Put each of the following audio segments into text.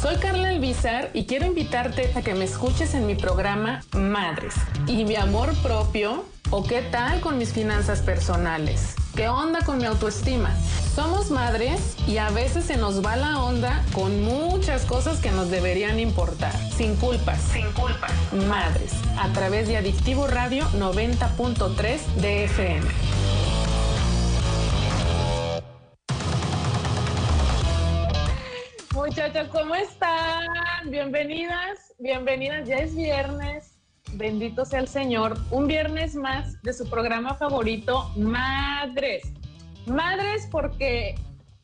Soy Carla Elvizar y quiero invitarte a que me escuches en mi programa Madres y mi amor propio o qué tal con mis finanzas personales. ¿Qué onda con mi autoestima? Somos madres y a veces se nos va la onda con muchas cosas que nos deberían importar. Sin culpas. Sin culpas. Madres. A través de Adictivo Radio 90.3 de Muchachos, ¿cómo están? Bienvenidas, bienvenidas. Ya es viernes. Bendito sea el Señor. Un viernes más de su programa favorito, Madres. Madres porque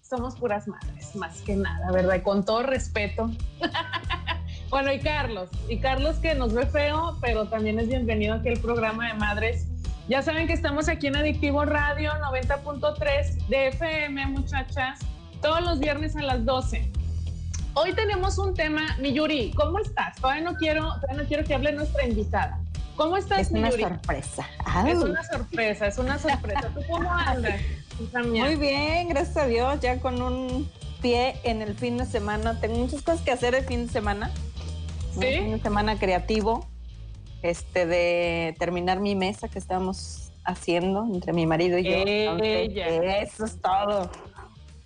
somos puras madres, más que nada, ¿verdad? Y con todo respeto. bueno, y Carlos, y Carlos que nos ve feo, pero también es bienvenido aquí al programa de Madres. Ya saben que estamos aquí en Adictivo Radio 90.3 de FM, muchachas, todos los viernes a las 12. Hoy tenemos un tema, mi Yuri, ¿cómo estás? Todavía no quiero, todavía no quiero que hable nuestra invitada. ¿Cómo estás, es mi una sorpresa. Es una sorpresa, es una sorpresa. ¿Tú cómo andas? Muy bien, gracias a Dios, ya con un pie en el fin de semana. Tengo muchas cosas que hacer el fin de semana. ¿Sí? Un fin de semana creativo, este, de terminar mi mesa que estábamos haciendo entre mi marido y yo. Ella. Entonces, eso es todo.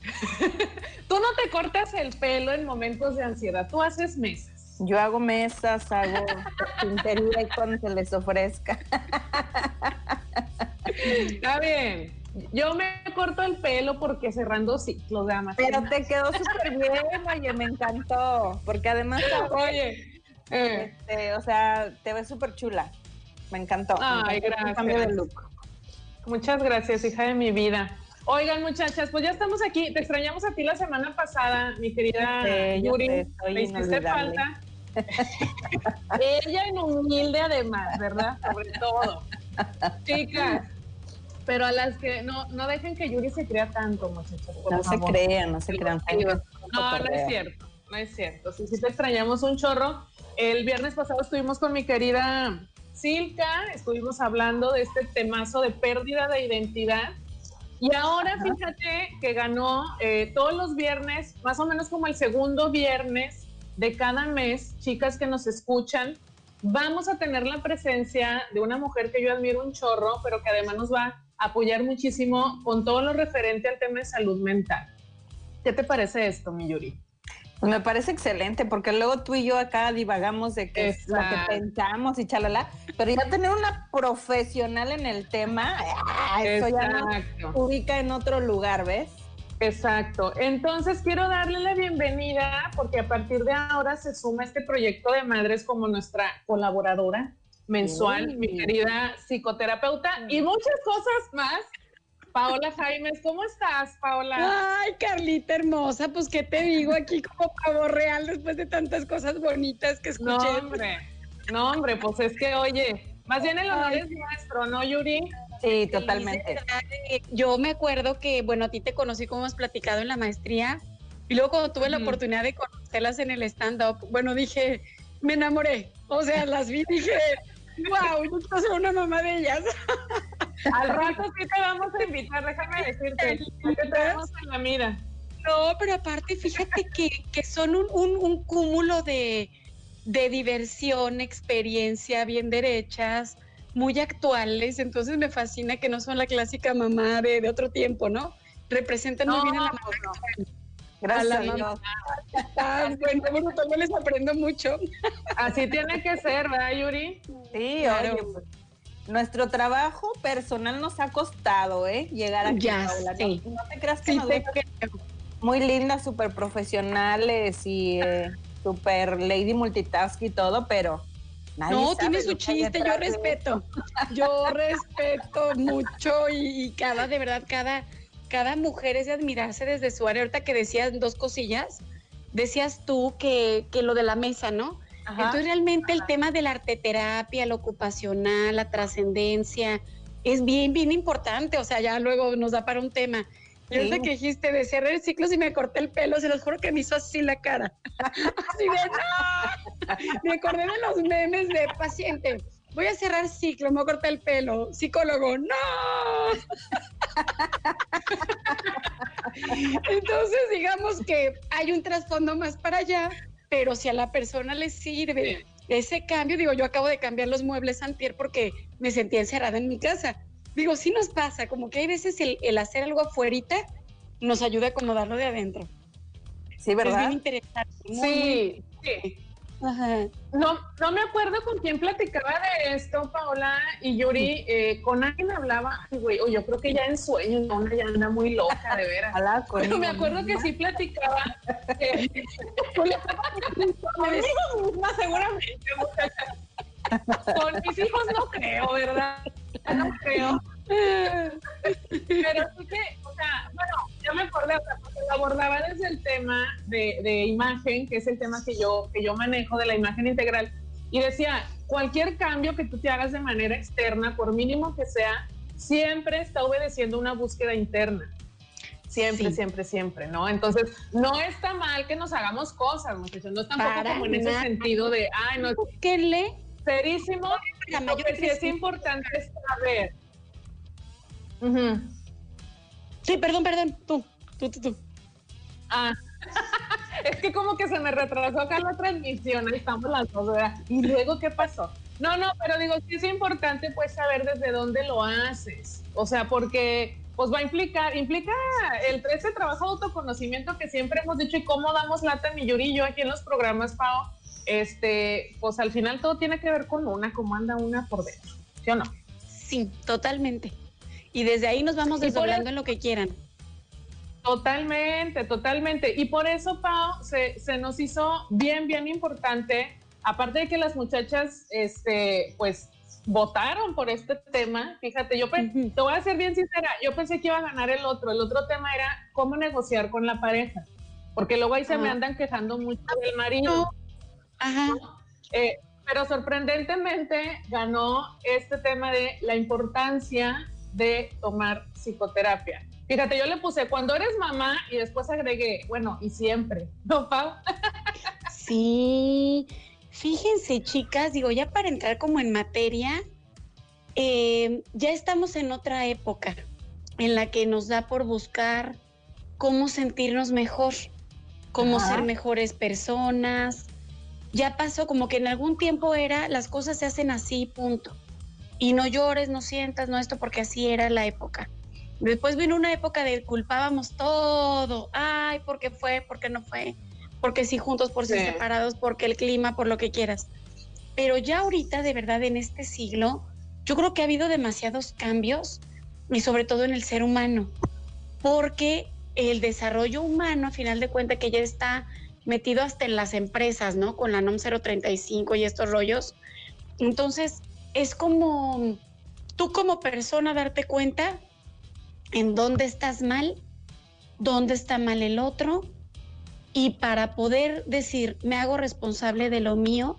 Tú no te cortas el pelo en momentos de ansiedad, tú haces mesas. Yo hago mesas, hago carpintería y cuando se les ofrezca. Está bien. Yo me corto el pelo porque cerrando ciclos de amas. Pero te quedó súper bien, oye, me encantó. Porque además, Oye, eh, este, o sea, te ves súper chula. Me encantó. Ay, Me encantó tu Cambio gracias. de look. muchas gracias, hija de mi vida. Oigan, muchachas, pues ya estamos aquí. Te extrañamos a ti la semana pasada, mi querida Sí, Yuri. Me hiciste falta. Ella en humilde además, ¿verdad? Sobre todo. Chicas, pero a las que no, no dejen que Yuri se crea tanto, muchachos. No se crean, no se crean. No, no es cierto, no es cierto. Sí, sí te extrañamos un chorro. El viernes pasado estuvimos con mi querida Silka, estuvimos hablando de este temazo de pérdida de identidad. Y ahora Ajá. fíjate que ganó eh, todos los viernes, más o menos como el segundo viernes de cada mes, chicas que nos escuchan, vamos a tener la presencia de una mujer que yo admiro un chorro, pero que además nos va a apoyar muchísimo con todo lo referente al tema de salud mental. ¿Qué te parece esto, mi Yuri? Me parece excelente, porque luego tú y yo acá divagamos de que es lo que pensamos y chalala, pero ya tener una profesional en el tema, ah, eso ya nos ubica en otro lugar, ¿ves? exacto. Entonces quiero darle la bienvenida porque a partir de ahora se suma este proyecto de madres como nuestra colaboradora mensual, Uy. mi querida psicoterapeuta y muchas cosas más. Paola Jaimes, ¿cómo estás, Paola? Ay, Carlita hermosa, pues qué te digo aquí como pavo real después de tantas cosas bonitas que No, escuché. hombre, no, hombre, pues es que, oye, más bien el honor Ay. es nuestro, ¿no, Yuri? Sí, totalmente. Eh, Yo me acuerdo que, bueno, a ti te conocí como hemos platicado en la maestría y luego cuando tuve la Ujú. oportunidad de conocerlas en el stand-up, bueno, dije, me enamoré. O sea, las vi y dije, wow, yo quiero ser una mamá de ellas. Al rato sí te vamos a invitar, déjame decirte, que tenemos en la mira. No, pero aparte, fíjate que, que son un, un- un cúmulo de, de diversión, experiencia, bien derechas, muy actuales. Entonces me fascina que no son la clásica mamá de, de otro tiempo, ¿no? Representan muy bien a la mamá. no. Gracias. Ah, bueno, bueno, también les aprendo mucho. Así tiene que ser, ¿verdad, Yuri? Sí, Claro. oye, pues, nuestro trabajo personal nos ha costado, ¿eh? Llegar aquí. Ya Paola. sé. No, no te creas que Sí, nos te muy lindas, súper profesionales y eh, súper lady multitask y todo, pero nadie No, tiene su chiste, yo respeto. Yo respeto mucho y, y cada, de verdad, cada, cada mujer es de admirarse desde su área. Ahorita que decías dos cosillas, decías tú que, que lo de la mesa, ¿no? Ajá. Entonces realmente el tema de la arteterapia, lo ocupacional, la trascendencia, es bien, bien importante. O sea, ya luego nos da para un tema. Y Sí. ahorita que dijiste de cerrar ciclos y me corté el pelo, se los juro que me hizo así la cara. Así de no. Me acordé de los memes de paciente. Voy a cerrar ciclo, me cortar el pelo. Psicólogo, no. Entonces, digamos que hay un trasfondo más para allá, pero si a la persona le sirve ese cambio, digo, yo acabo de cambiar los muebles antier porque me sentía encerrada en mi casa. Digo, sí nos pasa, como que hay veces el, el hacer algo afuera nos ayuda a acomodarlo de adentro. Sí, ¿verdad? Es bien interesante. sí, sí. No, no me acuerdo con quién platicaba de esto, Paola y Yuri. Eh, con alguien hablaba, güey, o yo creo que ya en sueños, no, una ya anda muy loca, de veras. Pero me acuerdo que sí platicaba. Eh, conmigo misma, seguramente, Con mis hijos no creo, ¿verdad? No creo. Pero sí que, o sea, bueno, yo me acordé, o sea, porque lo abordaba desde el tema de, de, imagen, que es el tema que yo, que yo manejo de la imagen integral, y decía, cualquier cambio que tú te hagas de manera externa, por mínimo que sea, siempre está obedeciendo una búsqueda interna. Siempre, siempre, siempre, ¿no? Entonces, no está mal que nos hagamos cosas, muchachos, no es tampoco como en ese sentido de, ay, no, ¿qué le? Serísimo, lo que sí es importante saber Sí, perdón, perdón, tú, tú, tú, tú. Ah, es que como que se me retrasó acá la transmisión, estamos las dos, ¿verdad? Y luego, ¿qué pasó? No, no, pero digo, sí es importante pues saber desde dónde lo haces, o sea, porque pues va a implicar, implica el ese trabajo de autoconocimiento que siempre hemos dicho y cómo damos lata mi Yuri y yo aquí en los programas, Pau, este, pues al final todo tiene que ver con una, cómo anda una por dentro, ¿sí o no? Sí, totalmente y desde ahí nos vamos desdoblando en lo que quieran. Totalmente, totalmente. Y por eso, Pau, se, se, nos hizo bien, bien importante, aparte de que las muchachas, este, pues, votaron por este tema. Fíjate, yo te voy a ser bien sincera, yo pensé que iba a ganar el otro. El otro tema era cómo negociar con la pareja, porque luego ahí se me andan quejando mucho del marido. Ajá. Eh, pero sorprendentemente ganó este tema de la importancia de tomar psicoterapia. Fíjate, yo le puse cuando eres mamá y después agregué, bueno, y siempre, ¿no, Pau? sí, fíjense, chicas, digo, ya para entrar como en materia, eh, ya estamos en otra época en la que nos da por buscar cómo sentirnos mejor, cómo ser mejores personas. Ya pasó como que en algún tiempo era las cosas se hacen así, punto y no llores, no sientas, no esto, porque así era la época. Después vino una época de culpábamos todo, ay, ¿por qué fue? ¿Por qué no fue? Porque si juntos, por si separados, porque el clima, por lo que quieras. Pero ya ahorita, de verdad, en este siglo, yo creo que ha habido demasiados cambios y sobre todo en el ser humano, porque el desarrollo humano, a final de cuentas, que ya está metido hasta en las empresas, ¿no? Con la NOM 035 y estos rollos. Entonces, es como tú como persona darte cuenta en dónde estás mal, dónde está mal el otro, y para poder decir, me hago responsable de lo mío,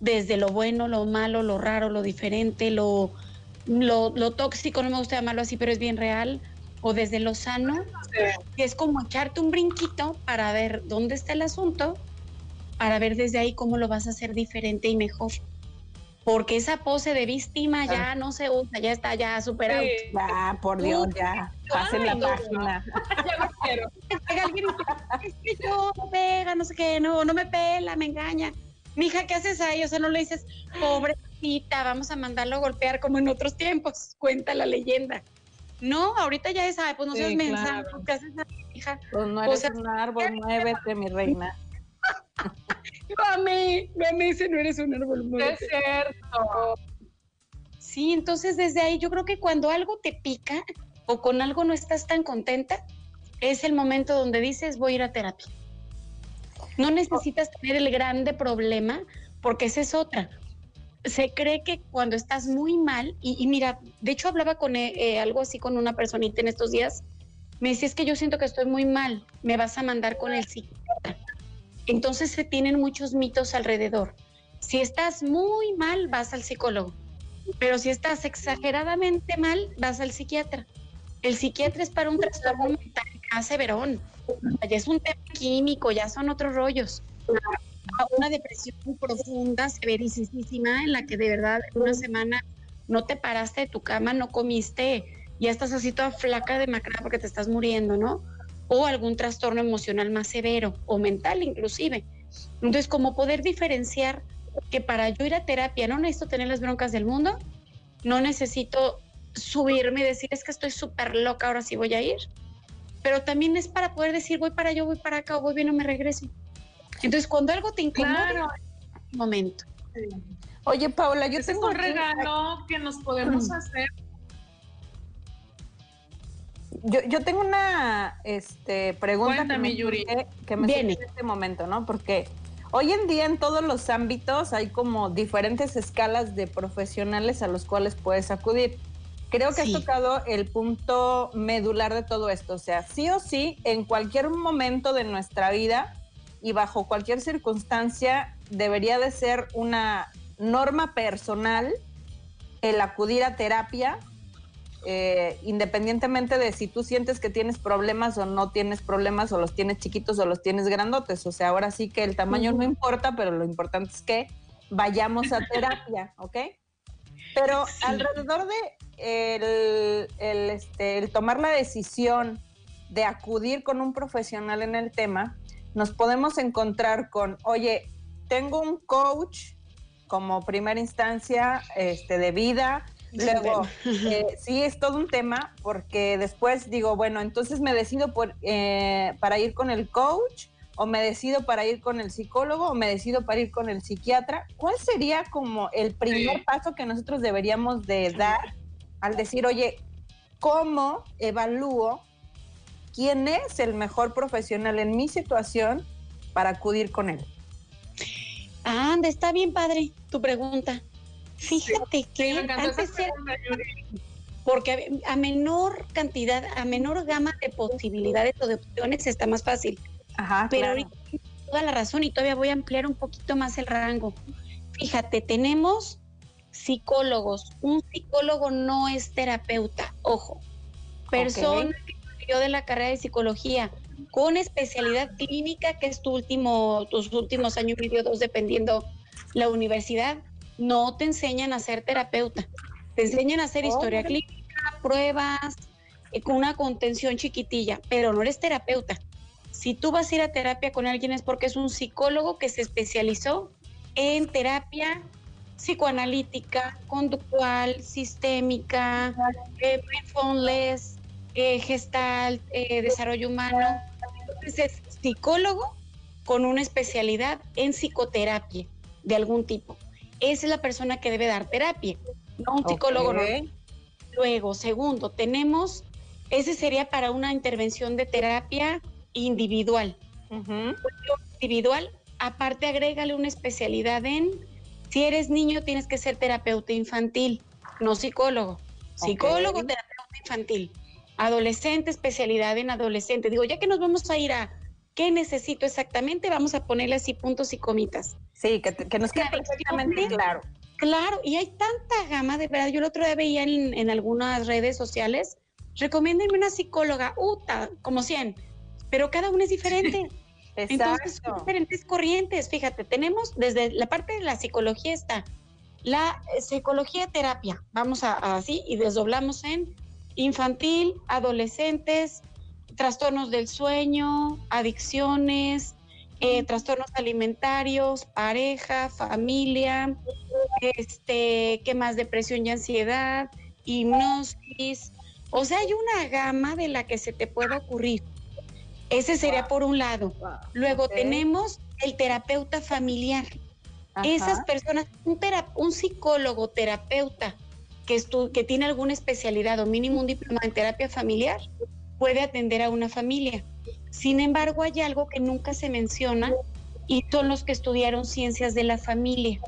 desde lo bueno, lo malo, lo raro, lo diferente, lo, lo, tóxico, no me gusta llamarlo así, pero es bien real, o desde lo sano, es como echarte un brinquito para ver dónde está el asunto, para ver desde ahí cómo lo vas a hacer diferente y mejor porque esa pose de víctima ya no se usa, ya está ya superado. Ya, por Dios, ya. Pasen la página. ya no quiero. alguien es que yo pega, no sé qué, no, no me pela, me engaña. Mija, ¿qué haces ahí? O sea, no le dices, pobrecita, vamos a mandarlo a golpear como en otros tiempos, cuenta la leyenda. No, ahorita ya es, pues no seas mensaje, ¿qué haces ahí, hija? Pues no eres un árbol, muévete, mi reina. Mami, mami dice, no eres un árbol Es cierto. Sí, entonces desde ahí yo creo que cuando algo te pica o con algo no estás tan contenta, es el momento donde dices, voy a ir a terapia. No necesitas tener el grande problema, porque esa es otra. Se cree que cuando estás muy mal, y, mira, de hecho hablaba con eh, eh, algo así con una personita en estos días, me decía, es que yo siento que estoy muy mal, me vas a mandar con el psiquiatra. Entonces se tienen muchos mitos alrededor. Si estás muy mal, vas al psicólogo, pero si estás exageradamente mal, vas al psiquiatra. El psiquiatra es para un trastorno mental hace verón. Ya es un tema químico, ya son otros rollos. Una depresión profunda, severísima, en la que de verdad una semana no te paraste de tu cama, no comiste, ya estás así toda flaca de macra porque te estás muriendo, ¿no? O algún trastorno emocional más severo o mental inclusive, Entonces, como poder diferenciar que para yo ir a terapia no necesito tener las broncas del mundo, no necesito subirme y decir es que estoy súper loca, ahora sí voy a ir. Pero también es para poder decir voy para allá, voy para acá, o voy bien o me regreso. Entonces, cuando algo te incomoda, momento. Oye, Paula, yo Ese tengo es un aquí- regalo que nos podemos hacer. Yo, yo tengo una este, pregunta Cuéntame, que me, Yuri. surge- que me Viene. en este momento, ¿no? Porque hoy en día en todos los ámbitos hay como diferentes escalas de profesionales a los cuales puedes acudir. Creo que Sí. has tocado el punto medular de todo esto. O sea, sí o sí, en cualquier momento de nuestra vida y bajo cualquier circunstancia, debería de ser una norma personal el acudir a terapia eh, independientemente de si tú sientes que tienes problemas o no tienes problemas, o los tienes chiquitos o los tienes grandotes. O sea, ahora sí que el tamaño no importa, pero lo importante es que vayamos a terapia, ¿ok? Pero Sí. alrededor de el, el, este, el tomar la decisión de acudir con un profesional en el tema, nos podemos encontrar con, oye, tengo un coach como primera instancia este, de vida, Luego, eh, sí es todo un tema porque después digo, bueno, entonces me decido por, eh, para ir con el coach o me decido para ir con el psicólogo o me decido para ir con el psiquiatra. ¿Cuál sería como el primer Sí. paso que nosotros deberíamos de dar al decir, oye, ¿cómo evalúo quién es el mejor profesional en mi situación para acudir con él? Anda, está bien padre tu pregunta. Fíjate Sí, que antes era porque a, a menor cantidad, a menor gama de posibilidades o de opciones está más fácil. Ajá, Pero claro. ahorita tienes toda la razón y todavía voy a ampliar un poquito más el rango. Fíjate, tenemos psicólogos. Un psicólogo no es terapeuta, ojo. Persona que salió de la carrera de psicología con especialidad clínica, que es tu último, tus últimos años y medio, dos, dependiendo la universidad, no te enseñan a ser terapeuta. Te enseñan a hacer historia clínica, pruebas, eh, con una contención chiquitilla, pero no eres terapeuta. Si tú vas a ir a terapia con alguien es porque es un psicólogo que se especializó en terapia psicoanalítica, conductual, sistémica, eh, mindfulness, eh, gestalt, eh, desarrollo humano. Entonces es psicólogo con una especialidad en psicoterapia de algún tipo. Esa es la persona que debe dar terapia, no un psicólogo. no. Luego, segundo, tenemos, ese sería para una intervención de terapia individual. Individual, aparte agrégale una especialidad en, si eres niño tienes que ser terapeuta infantil, no psicólogo. Psicólogo, terapeuta infantil. Adolescente, especialidad en adolescente. Digo, ya que nos vamos a ir a qué necesito exactamente, vamos a ponerle así puntos y comitas. Sí, que, nos quede perfectamente claro. Claro, y hay tanta gama, de verdad. Yo el otro día veía en, en algunas redes sociales, recomiéndenme una psicóloga, uta, como 100, pero cada una es diferente. Entonces, son Exacto. diferentes corrientes. Fíjate, tenemos desde la parte de la psicología está la eh, psicología terapia, vamos a así, y desdoblamos en infantil, adolescentes, trastornos del sueño, adicciones, eh, trastornos alimentarios, pareja, familia, este, ¿qué más? Depresión y ansiedad, hipnosis. O sea, hay una gama de la que se te puede ocurrir. Ese sería por un lado. Luego tenemos el terapeuta familiar. Ajá. Esas personas, un, un psicólogo terapeuta que, estu- que tiene alguna especialidad o mínimo un diploma en terapia familiar puede atender a una familia. Sin embargo, hay algo que nunca se menciona y son los que estudiaron ciencias de la familia.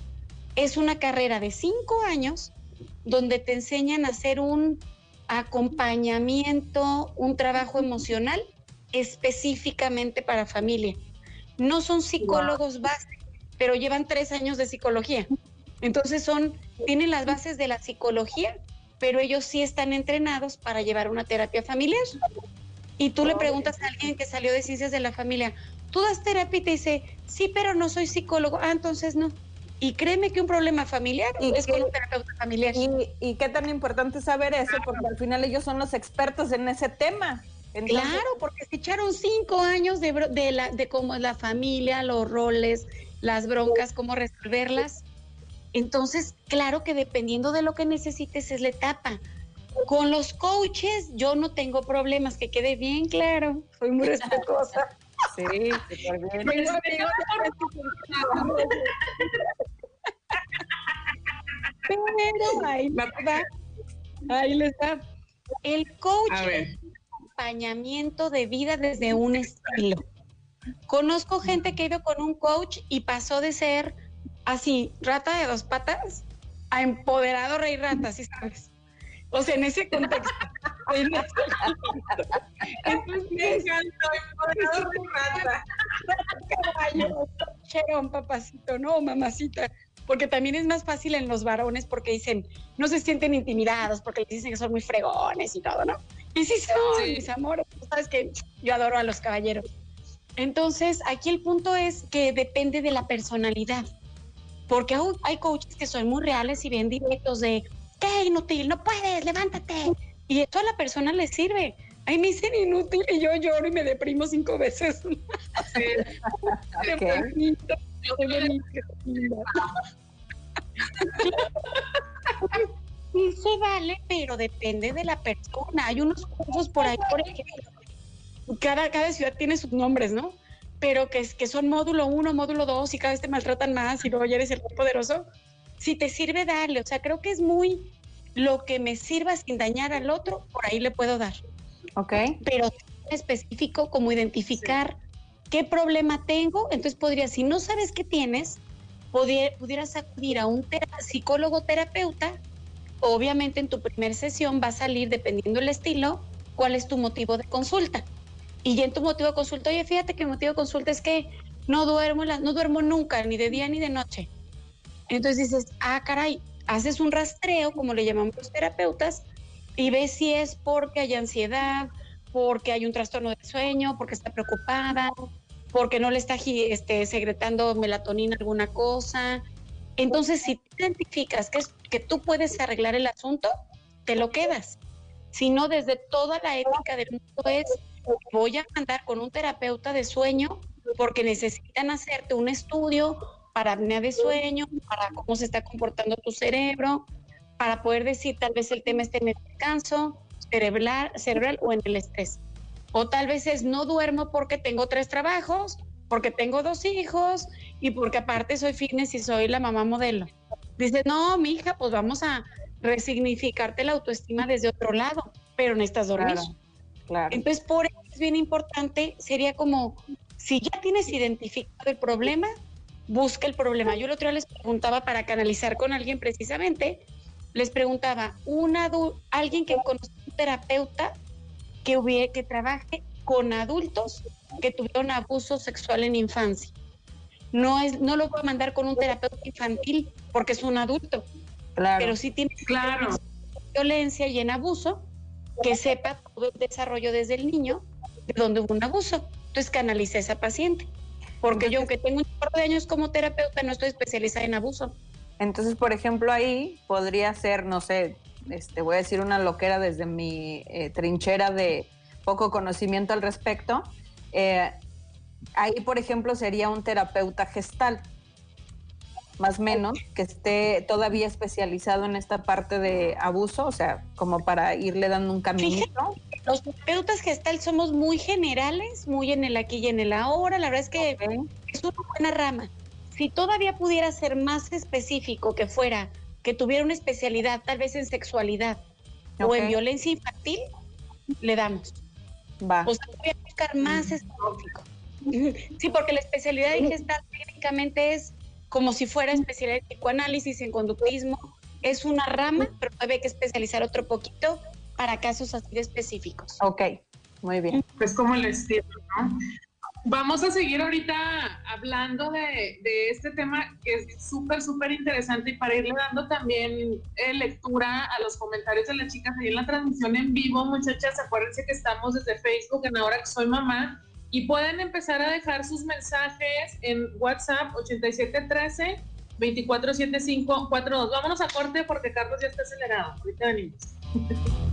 Es una carrera de cinco años donde te enseñan a hacer un acompañamiento, un trabajo emocional específicamente para familia. No son psicólogos base, pero llevan tres años de psicología. Entonces son, tienen las bases de la psicología, pero ellos sí están entrenados para llevar una terapia familiar. Y tú le preguntas a alguien que salió de ciencias de la familia, ¿tú das terapia? Y te dice, sí, pero no soy psicólogo. Ah, entonces no. Y créeme que un problema familiar ¿Y es con un terapeuta familiar. Y, y qué tan importante saber eso, porque al final ellos son los expertos en ese tema. claro, porque se echaron cinco años de, de, la, de cómo es la familia, los roles, las broncas, cómo resolverlas. Entonces, claro que dependiendo de lo que necesites es la etapa. Con los coaches yo no tengo problemas, que quede bien claro. Soy muy respetuosa. Sí, súper bien. Pero ahí les va. Ahí les va. El coach es acompañamiento de vida desde un estilo. Conozco gente que ha ido con un coach y pasó de ser así, rata de dos patas, a empoderado rey rata, ¿sí sabes? O sea, en ese contexto. en ese contexto. Entonces, me encantó, empoderado rey rata. Caballo, cherón, papacito, no, mamacita. Porque también es más fácil en los varones porque dicen, no se sienten intimidados porque les dicen que son muy fregones y todo, ¿no? Y sí son, mis amores. Sabes que yo adoro a los caballeros. Entonces, aquí el punto es que depende de la personalidad. Porque hay coaches que son muy reales y bien directos de, ¿qué inútil? No puedes, levántate. Y esto a la persona le sirve. Ay, me dicen inútil y yo lloro y me deprimo cinco veces. Sí se vale, pero depende de la persona. Hay unos cursos por ahí, por ejemplo, cada, cada ciudad tiene sus nombres, ¿no? Pero que, que son módulo 1, módulo 2 y cada vez te maltratan más y luego ya eres el poderoso. Si te sirve darle, o sea, creo que es muy lo que me sirva sin dañar al otro, por ahí le puedo dar. Ok. Pero específico como identificar qué problema tengo, entonces podría, si no sabes qué tienes, pudieras acudir a un psicólogo terapeuta. Obviamente en tu primera sesión va a salir, dependiendo del estilo, cuál es tu motivo de consulta. Y ya en tu motivo de consulta, oye, fíjate que mi motivo de consulta es que no duermo, no duermo nunca, ni de día ni de noche. Entonces dices, ah, caray, haces un rastreo, como le llamamos los terapeutas, y ves si es porque hay ansiedad, porque hay un trastorno del sueño, porque está preocupada, porque no le está este, secretando melatonina alguna cosa. Entonces, si identificas que, es, que tú puedes arreglar el asunto, te lo quedas. Si no, desde toda la ética del mundo es voy a andar con un terapeuta de sueño porque necesitan hacerte un estudio para apnea de sueño, para cómo se está comportando tu cerebro, para poder decir tal vez el tema esté en el descanso cerebral, cerebral o en el estrés. O tal vez es no duermo porque tengo tres trabajos, porque tengo dos hijos y porque aparte soy fitness y soy la mamá modelo. Dice, no, mi hija, pues vamos a resignificarte la autoestima desde otro lado, pero necesitas dormir. Entonces, por eso es bien importante, sería como, si ya tienes identificado el problema, busca el problema. Yo el otro día les preguntaba para canalizar con alguien precisamente, les preguntaba, una alguien que conoce un terapeuta que, hubiera, que trabaje con adultos que tuvieron abuso sexual en infancia. No, es, no lo voy a mandar con un terapeuta infantil porque es un adulto, claro. pero sí tiene claro. violencia y en abuso, que sepa todo el desarrollo desde el niño de donde hubo un abuso. Entonces canalice a esa paciente. Porque yo, aunque tengo un par de años como terapeuta, no estoy especializada en abuso. Entonces, por ejemplo, ahí podría ser, no sé, este, voy a decir una loquera desde mi eh, trinchera de poco conocimiento al respecto. Eh, ahí, por ejemplo, sería un terapeuta gestal más o menos, que esté todavía especializado en esta parte de abuso, o sea, como para irle dando un caminito. los terapeutas gestal somos muy generales, muy en el aquí y en el ahora, la verdad es que es una buena rama. Si todavía pudiera ser más específico, que fuera, que tuviera una especialidad, tal vez en sexualidad o en violencia infantil, le damos. Va. O sea, voy a buscar más específico. Sí, porque la especialidad de gestal técnicamente es como si fuera especialidad en psicoanálisis, en conductismo. Es una rama, pero hay que especializar otro poquito para casos así de específicos. Ok, muy bien. Pues como el estilo, ¿no? Vamos a seguir ahorita hablando de, este tema que es súper, súper interesante y para irle dando también eh, lectura a los comentarios de las chicas ahí en la transmisión en vivo, muchachas, acuérdense que estamos desde Facebook en Ahora que soy mamá y pueden empezar a dejar sus mensajes en WhatsApp 8713 247542. Vámonos a corte porque Carlos ya está acelerado. Ahorita venimos.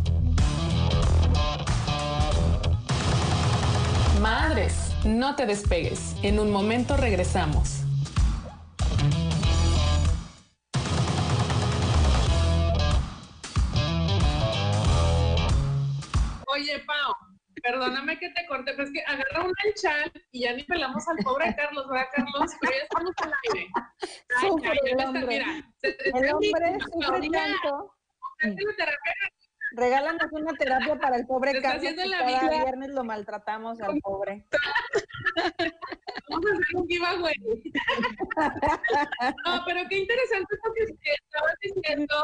Madres, no te despegues. En un momento regresamos. Oye, Pau, perdóname que te corte, pero es que agarra un chal y ya ni pelamos al pobre Carlos, ¿verdad, Carlos? Pero ya estamos al aire. Ay, ya el, hombre. Mira, el hombre sufre tanto. Regálanos una terapia para el pobre Carlos. cada viernes lo maltratamos al pobre. Vamos a hacer un giveaway. no, pero qué interesante esto que estabas diciendo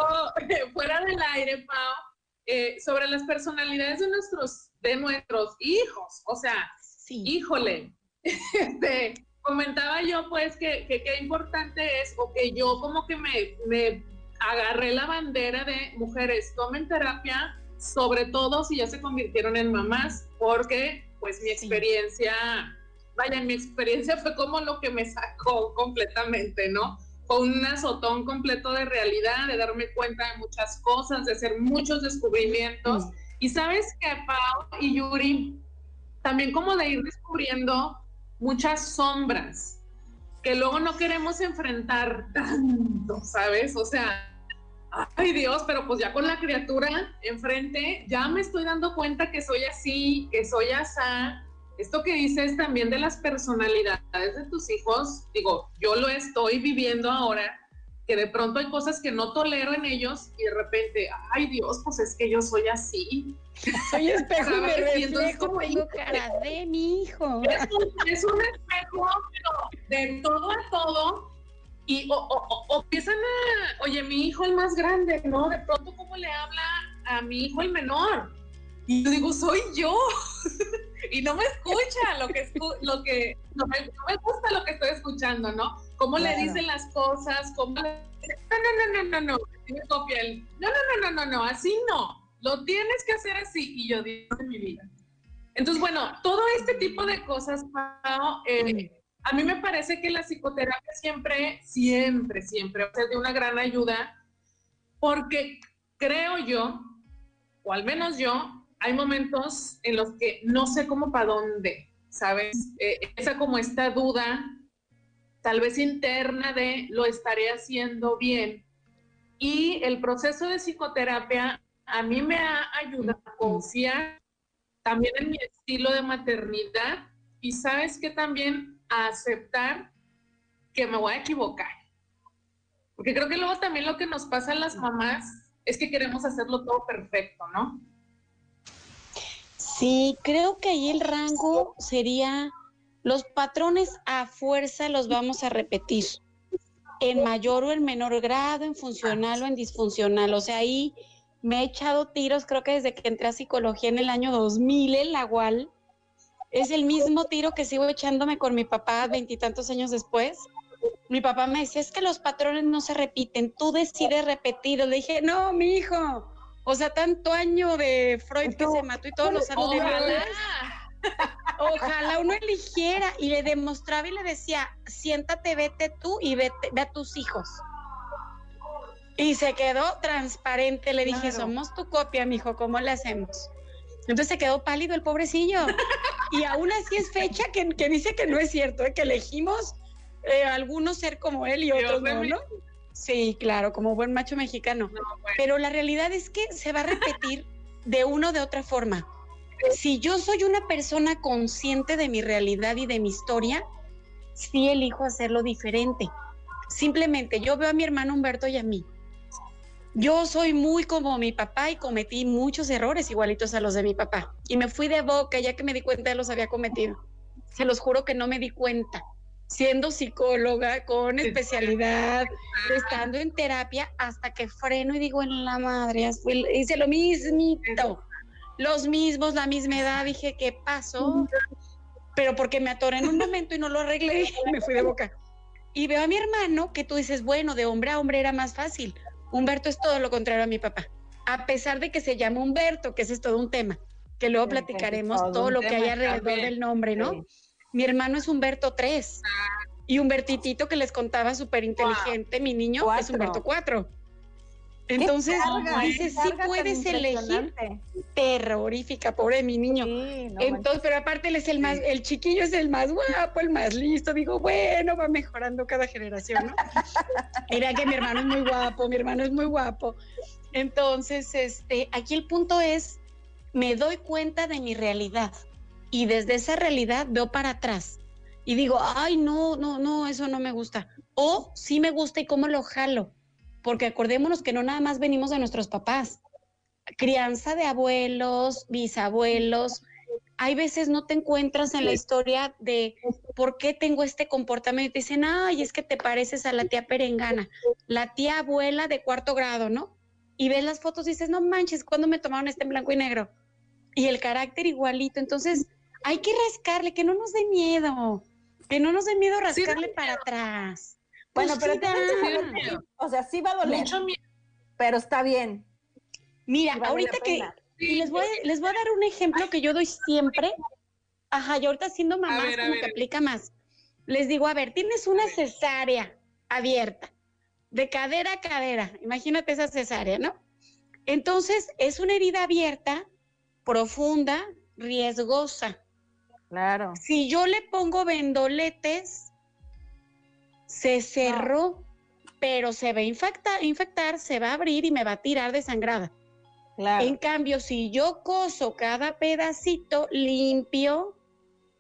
fuera del aire, Pau, eh, sobre las personalidades de nuestros, de nuestros hijos. O sea, sí. híjole. Este, comentaba yo pues que qué importante es, o que yo como que me, me agarré la bandera de mujeres, tomen terapia, sobre todo si ya se convirtieron en mamás, porque pues mi experiencia, vaya, mi experiencia fue como lo que me sacó completamente, ¿no? Fue un azotón completo de realidad, de darme cuenta de muchas cosas, de hacer muchos descubrimientos. Y sabes que Pau y Yuri, también como de ir descubriendo muchas sombras que luego no queremos enfrentar tanto, ¿sabes? O sea, ay Dios, pero pues ya con la criatura enfrente, ya me estoy dando cuenta que soy así, que soy asá. Esto que dices también de las personalidades de tus hijos, digo, yo lo estoy viviendo ahora, que de pronto hay cosas que no tolero en ellos y de repente, ay Dios, pues es que yo soy así. Soy espejo y me reflejo, como, tengo cara de mi hijo. Es un, es un espejo, pero de todo a todo, y o, o, empiezan a, oye, mi hijo el más grande, ¿no? De pronto, ¿cómo le habla a mi hijo el menor? Y yo digo, soy yo. y no me escucha lo que, lo que no me, gusta lo que estoy escuchando, ¿no? Cómo le dicen las cosas, cómo le no, no, no, no, no, no, me copia no, no, no, no, no, no, así no, lo tienes que hacer así. Y yo digo, en mi vida. Entonces, bueno, todo este tipo de cosas, eh, a mí me parece que la psicoterapia siempre, siempre, siempre va a ser de una gran ayuda, porque creo yo, o al menos yo, hay momentos en los que no sé cómo para dónde, ¿sabes? Eh, esa como esta duda, tal vez interna de lo estaré haciendo bien. Y el proceso de psicoterapia a mí me ha ayudado a confiar también en mi estilo de maternidad y sabes que también aceptar que me voy a equivocar. Porque creo que luego también lo que nos pasa a las mamás es que queremos hacerlo todo perfecto, ¿no? Sí, creo que ahí el rango sería los patrones a fuerza los vamos a repetir en mayor o en menor grado, en funcional o en disfuncional. O sea, ahí me he echado tiros, creo que desde que entré a psicología en el año 2000 en la UAL, es el mismo tiro que sigo echándome con mi papá veintitantos años después. Mi papá me decía, es que los patrones no se repiten, tú decides repetir. Le dije, no, mi hijo, o sea, tanto año de Freud que se mató y todos los años ojalá, ojalá uno eligiera y le demostraba y le decía, siéntate, vete tú y vete, ve a tus hijos. Y se quedó transparente. Le dije, somos tu copia, mijo, ¿cómo le hacemos? Entonces se quedó pálido el pobrecillo. Y aún así es fecha que, dice que no es cierto, ¿eh? que elegimos eh, algunos ser como él y otros no, ¿no? Sí, claro, como buen macho mexicano. Pero la realidad es que se va a repetir de una o de otra forma. Si yo soy una persona consciente de mi realidad y de mi historia, sí elijo hacerlo diferente. Simplemente yo veo a mi hermano Humberto y a mí yo soy muy como mi papá y cometí muchos errores igualitos a los de mi papá. Y me fui de boca ya que me di cuenta de los había cometido. Se los juro que no me di cuenta. Siendo psicóloga con especialidad, estando en terapia, hasta que freno y digo en la madre, hice lo mismito. Los mismos, la misma edad, dije, ¿qué pasó? Pero porque me atoré en un momento y no lo arreglé, me fui de boca. Y veo a mi hermano que tú dices, bueno, de hombre a hombre era más fácil Humberto es todo lo contrario a mi papá. A pesar de que se llama Humberto, que ese es todo un tema, que luego platicaremos todo, lo que hay alrededor del nombre, ¿no? Mi hermano es Humberto 3 y Humbertitito que les contaba súper inteligente, mi niño es Humberto 4. Entonces, dices, sí puedes elegir terrorífica, pobre mi niño. Entonces, pero aparte él es el más, el chiquillo es el más guapo, el más listo. Digo, bueno, va mejorando cada generación, ¿no? Mira que mi hermano es muy guapo, mi hermano es muy guapo. Entonces, este, aquí el punto es, me doy cuenta de mi realidad y desde esa realidad veo para atrás y digo, ay, no, no, no, eso no me gusta. O sí me gusta y cómo lo jalo porque acordémonos que no nada más venimos de nuestros papás, crianza de abuelos, bisabuelos. Hay veces no te encuentras en la historia de por qué tengo este comportamiento. Te dicen, ay, es que te pareces a la tía Perengana, la tía abuela de cuarto grado, ¿no? Y ves las fotos y dices, no manches, ¿cuándo me tomaron este en blanco y negro? Y el carácter igualito. Entonces, hay que rascarle, que no nos dé miedo, que no nos dé miedo rascarle para atrás. Bueno, pues pero o sea, sí va a doler. Pero está bien. Mira, ahorita que les voy, les voy a dar un ejemplo que yo doy siempre. Ajá, y ahorita siendo mamá como que aplica más. Les digo, a ver, tienes una cesárea abierta, de cadera a cadera. Imagínate esa cesárea, ¿no? Entonces, es una herida abierta, profunda, riesgosa. Claro. Si yo le pongo vendoletes, se cerró, pero se va a infectar, infectar, se va a abrir y me va a tirar desangrada. Claro. En cambio, si yo coso cada pedacito limpio,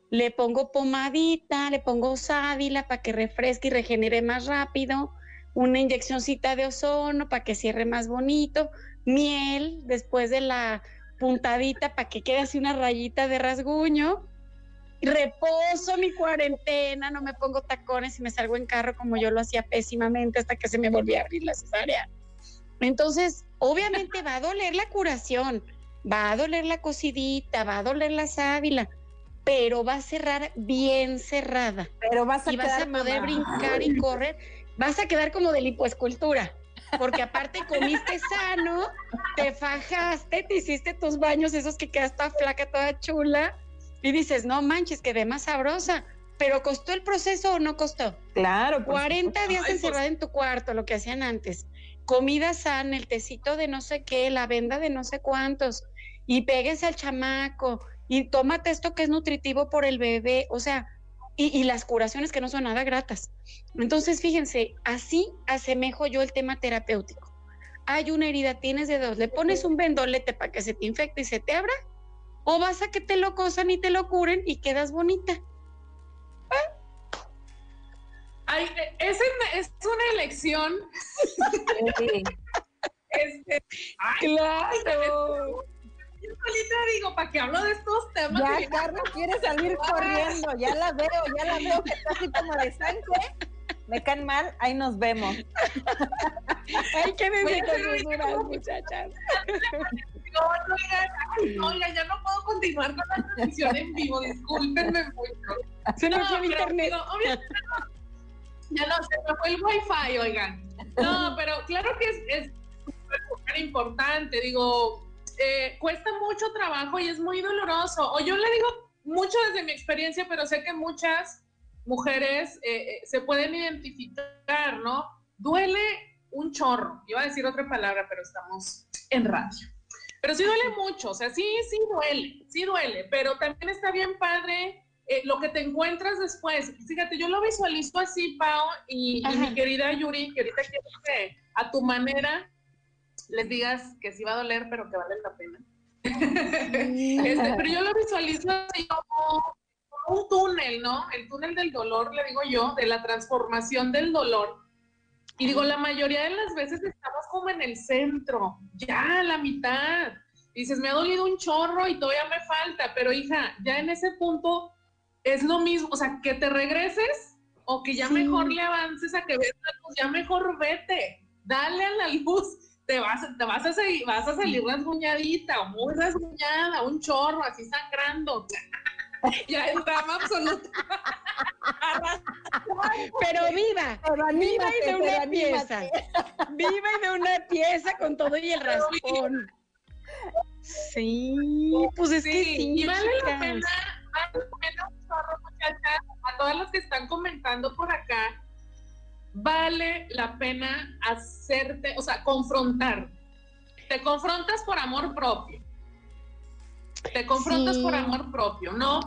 le pongo pomadita, le pongo sábila para que refresque y regenere más rápido, una inyeccióncita de ozono para que cierre más bonito, miel después de la puntadita para que quede así una rayita de rasguño reposo mi cuarentena, no me pongo tacones y me salgo en carro como yo lo hacía pésimamente hasta que se me volvió a abrir la cesárea. Entonces, obviamente va a doler la curación, va a doler la cosidita, va a doler la sábila, pero va a cerrar bien cerrada. Pero vas a y vas a poder brincar y correr. Vas a quedar como de lipoescultura, porque aparte comiste sano, te fajaste, te hiciste tus baños, esos que quedas toda flaca, toda chula, y dices, no manches, quedé más sabrosa. Pero ¿costó el proceso o no costó? Claro. 40 días pues encerrada en tu cuarto, lo que hacían antes. Comida sana, el tecito de no sé qué, la venda de no sé cuántos. Y péguese al chamaco. Y tómate esto que es nutritivo por el bebé. O sea, y, y, las curaciones que no son nada gratas. Entonces, fíjense, así asemejo yo el tema terapéutico. Hay una herida, tienes de dos, le pones un vendolete para que se te infecte y se te abra, o vas a que te lo cosan y te lo curen y quedas bonita. Ay, es, es una elección. este, claro. Yo solita digo, ¿para qué hablo de estos temas? Ya, Carlos quiere salir corriendo, ya la veo, ya la veo que está así como de sangre. Me caen mal, ahí nos vemos. Ay, qué me muchachas. No, oiga, ya no puedo continuar con la transmisión en vivo, discúlpenme mucho. Se nos fue internet. ya no, se me fue el wifi, oigan. No, pero claro que es súper importante, digo, eh, cuesta mucho trabajo y es muy doloroso. O yo le digo mucho desde mi experiencia, pero sé que muchas mujeres eh, eh, se pueden identificar, ¿no? Duele un chorro. Iba a decir otra palabra, pero estamos en radio. Pero sí duele mucho, o sea, sí, sí duele, sí duele, pero también está bien padre eh, lo que te encuentras después. Fíjate, yo lo visualizo así, Pau, y, mi querida Yuri, que ahorita quiero que a tu manera les digas que sí va a doler, pero que vale la pena. Este, pero yo lo visualizo así como, un túnel, ¿no? El túnel del dolor, le digo yo, de la transformación del dolor. Y digo, la mayoría de las veces estamos como en el centro, ya a la mitad. dices, me ha dolido un chorro y todavía me falta, pero hija, ya en ese punto es lo mismo, o sea, que te regreses o que ya mejor le avances a que veas la luz, ya mejor vete, dale a la luz, te vas, te vas a seguir, vas a salir rasguñadita o muy rasguñada, un chorro así sangrando. Ya es drama absoluto. Pero viva, viva y de una pieza. Viva y de una pieza con todo y el raspón. Sí, pues es que sí, vale la pena, vale la pena un chorro, muchachas, a todas las que están comentando por acá. vale la pena hacerte, o sea, confrontar. Te confrontas por amor propio. Te confrontas por amor propio, ¿no?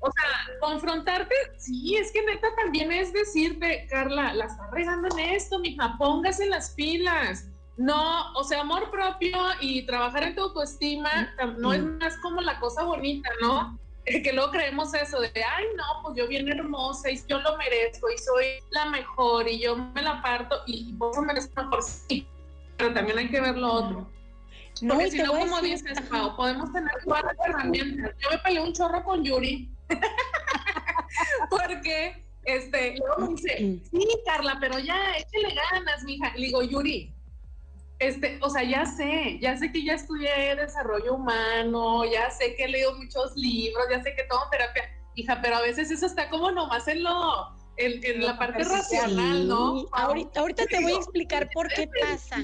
O sea, confrontarte, sí, es que neta también es decirte, Carla, la estás regando en esto, mija, póngase las pilas. No, o sea, amor propio y trabajar en tu autoestima no es más como la cosa bonita, ¿no? Que luego creemos eso de, ay, no, pues yo bien hermosa y yo lo merezco y soy la mejor y yo me la parto y vos merezco mejor, sí, pero también hay que ver lo otro. Porque si no, como dices, Pau, podemos tener todas las herramientas. Yo me peleé un chorro con Yuri Porque, este, luego me dice, sí, Carla, pero ya, échale ganas, mija. Le digo, Yuri, este, o sea, ya sé, ya sé que ya estudié desarrollo humano, ya sé que he leído muchos libros, ya sé que todo terapia, hija, pero a veces eso está como nomás en lo, en, la parte racional, ¿no? Ahorita, ahorita te voy a explicar por qué pasa.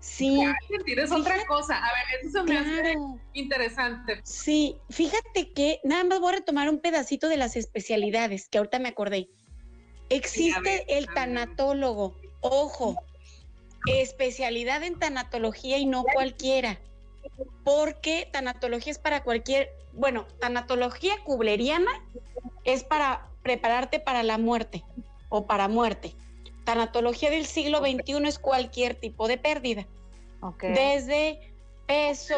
Sí. es otra cosa. A ver, eso se me hace interesante. Sí, fíjate que nada más voy a retomar un pedacito de las especialidades que ahorita me acordé. Existe el tanatólogo. Ojo, especialidad en tanatología y no cualquiera. Porque tanatología es para cualquier, bueno, tanatología cubleriana es para prepararte para la muerte o para muerte. Tanatología del siglo XXI es cualquier tipo de pérdida. Desde peso,